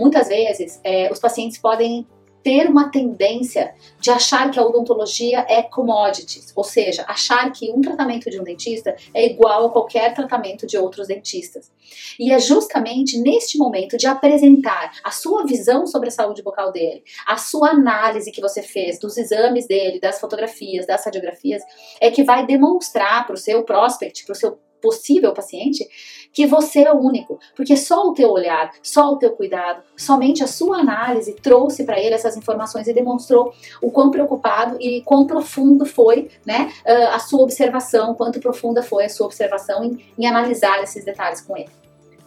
Muitas vezes, é, os pacientes podem ter uma tendência de achar que a odontologia é commodities, ou seja, achar que um tratamento de um dentista é igual a qualquer tratamento de outros dentistas. E é justamente neste momento de apresentar a sua visão sobre a saúde bucal dele, a sua análise que você fez dos exames dele, das fotografias, das radiografias, é que vai demonstrar para o seu prospect, para o seu possível paciente, que você é o único, porque só o teu olhar, só o teu cuidado, somente a sua análise trouxe para ele essas informações e demonstrou o quão preocupado e quão profundo foi, né, a sua observação, quanto profunda foi a sua observação em, em analisar esses detalhes com ele.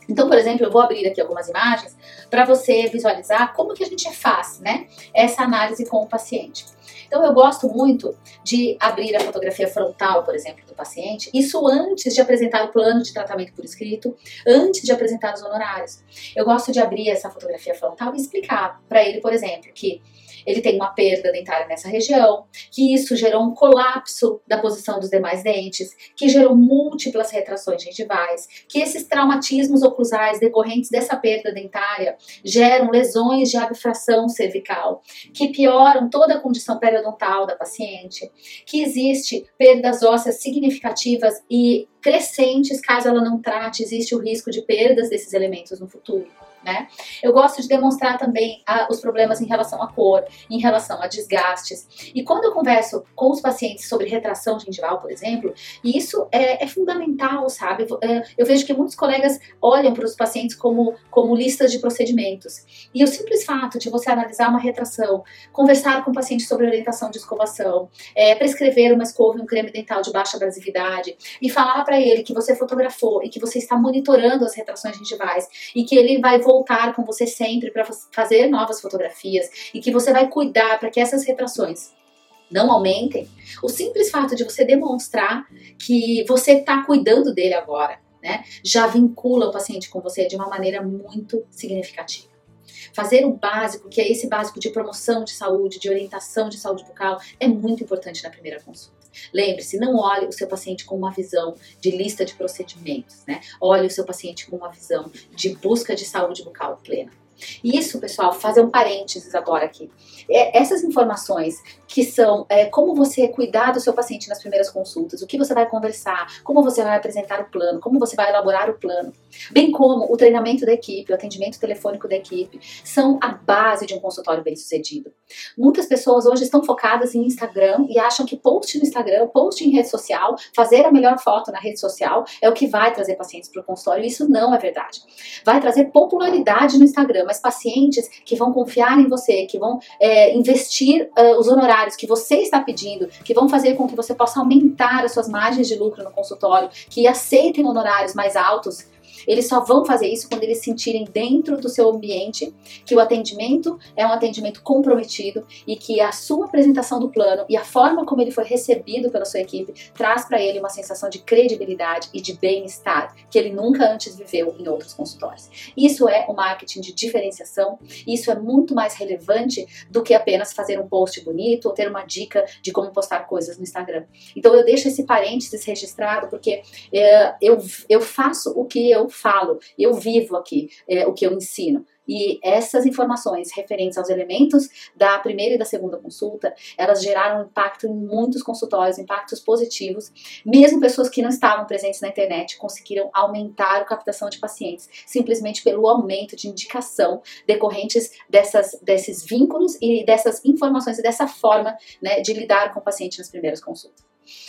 Então, por exemplo, eu vou abrir aqui algumas imagens para você visualizar como que a gente faz, né, essa análise com o paciente. Então, eu gosto muito de abrir a fotografia frontal, por exemplo, do paciente, isso antes de apresentar o plano de tratamento por escrito, antes de apresentar os honorários. Eu gosto de abrir essa fotografia frontal e explicar para ele, por exemplo, que ele tem uma perda dentária nessa região, que isso gerou um colapso da posição dos demais dentes, que gerou múltiplas retrações gengivais, que esses traumatismos oclusais decorrentes dessa perda dentária geram lesões de abfração cervical, que pioram toda a condição periodontal da paciente, que existe perdas ósseas significativas e crescentes caso ela não trate, existe o risco de perdas desses elementos no futuro né? Eu gosto de demonstrar também a, os problemas em relação à cor, em relação a desgastes. E quando eu converso com os pacientes sobre retração gengival, por exemplo, isso é, é fundamental, sabe? É, eu vejo que muitos colegas olham para os pacientes como, como listas de procedimentos. E o simples fato de você analisar uma retração, conversar com o paciente sobre orientação de escovação, é, prescrever uma escova e um creme dental de baixa abrasividade e falar para ele que você fotografou e que você está monitorando as retrações gengivais e que ele vai voltar voltar com você sempre para fazer novas fotografias e que você vai cuidar para que essas retrações não aumentem, o simples fato de você demonstrar que você está cuidando dele agora, né, já vincula o paciente com você de uma maneira muito significativa. Fazer o básico, que é esse básico de promoção de saúde, de orientação de saúde bucal, é muito importante na primeira consulta. Lembre-se, não olhe o seu paciente com uma visão de lista de procedimentos, né? Olhe o seu paciente com uma visão de busca de saúde bucal plena. Isso, pessoal, fazer um parênteses agora aqui. É, essas informações que são é, como você cuidar do seu paciente nas primeiras consultas, o que você vai conversar, como você vai apresentar o plano, como você vai elaborar o plano, bem como o treinamento da equipe, o atendimento telefônico da equipe, são a base de um consultório bem sucedido. Muitas pessoas hoje estão focadas em Instagram e acham que post no Instagram, post em rede social, fazer a melhor foto na rede social é o que vai trazer pacientes para o consultório. Isso não é verdade. Vai trazer popularidade no Instagram, mas pacientes que vão confiar em você, que vão é, investir uh, os honorários que você está pedindo, que vão fazer com que você possa aumentar as suas margens de lucro no consultório, que aceitem honorários mais altos eles só vão fazer isso quando eles sentirem dentro do seu ambiente que o atendimento é um atendimento comprometido e que a sua apresentação do plano e a forma como ele foi recebido pela sua equipe traz para ele uma sensação de credibilidade e de bem-estar que ele nunca antes viveu em outros consultórios. Isso é o marketing de diferenciação, isso é muito mais relevante do que apenas fazer um post bonito ou ter uma dica de como postar coisas no Instagram. Então eu deixo esse parênteses registrado porque é, eu, eu faço o que eu falo, eu vivo aqui é, o que eu ensino. E essas informações referentes aos elementos da primeira e da segunda consulta, elas geraram impacto em muitos consultórios, impactos positivos. Mesmo pessoas que não estavam presentes na internet conseguiram aumentar a captação de pacientes, simplesmente pelo aumento de indicação decorrentes dessas, desses vínculos e dessas informações e dessa forma né, de lidar com o paciente nas primeiras consultas.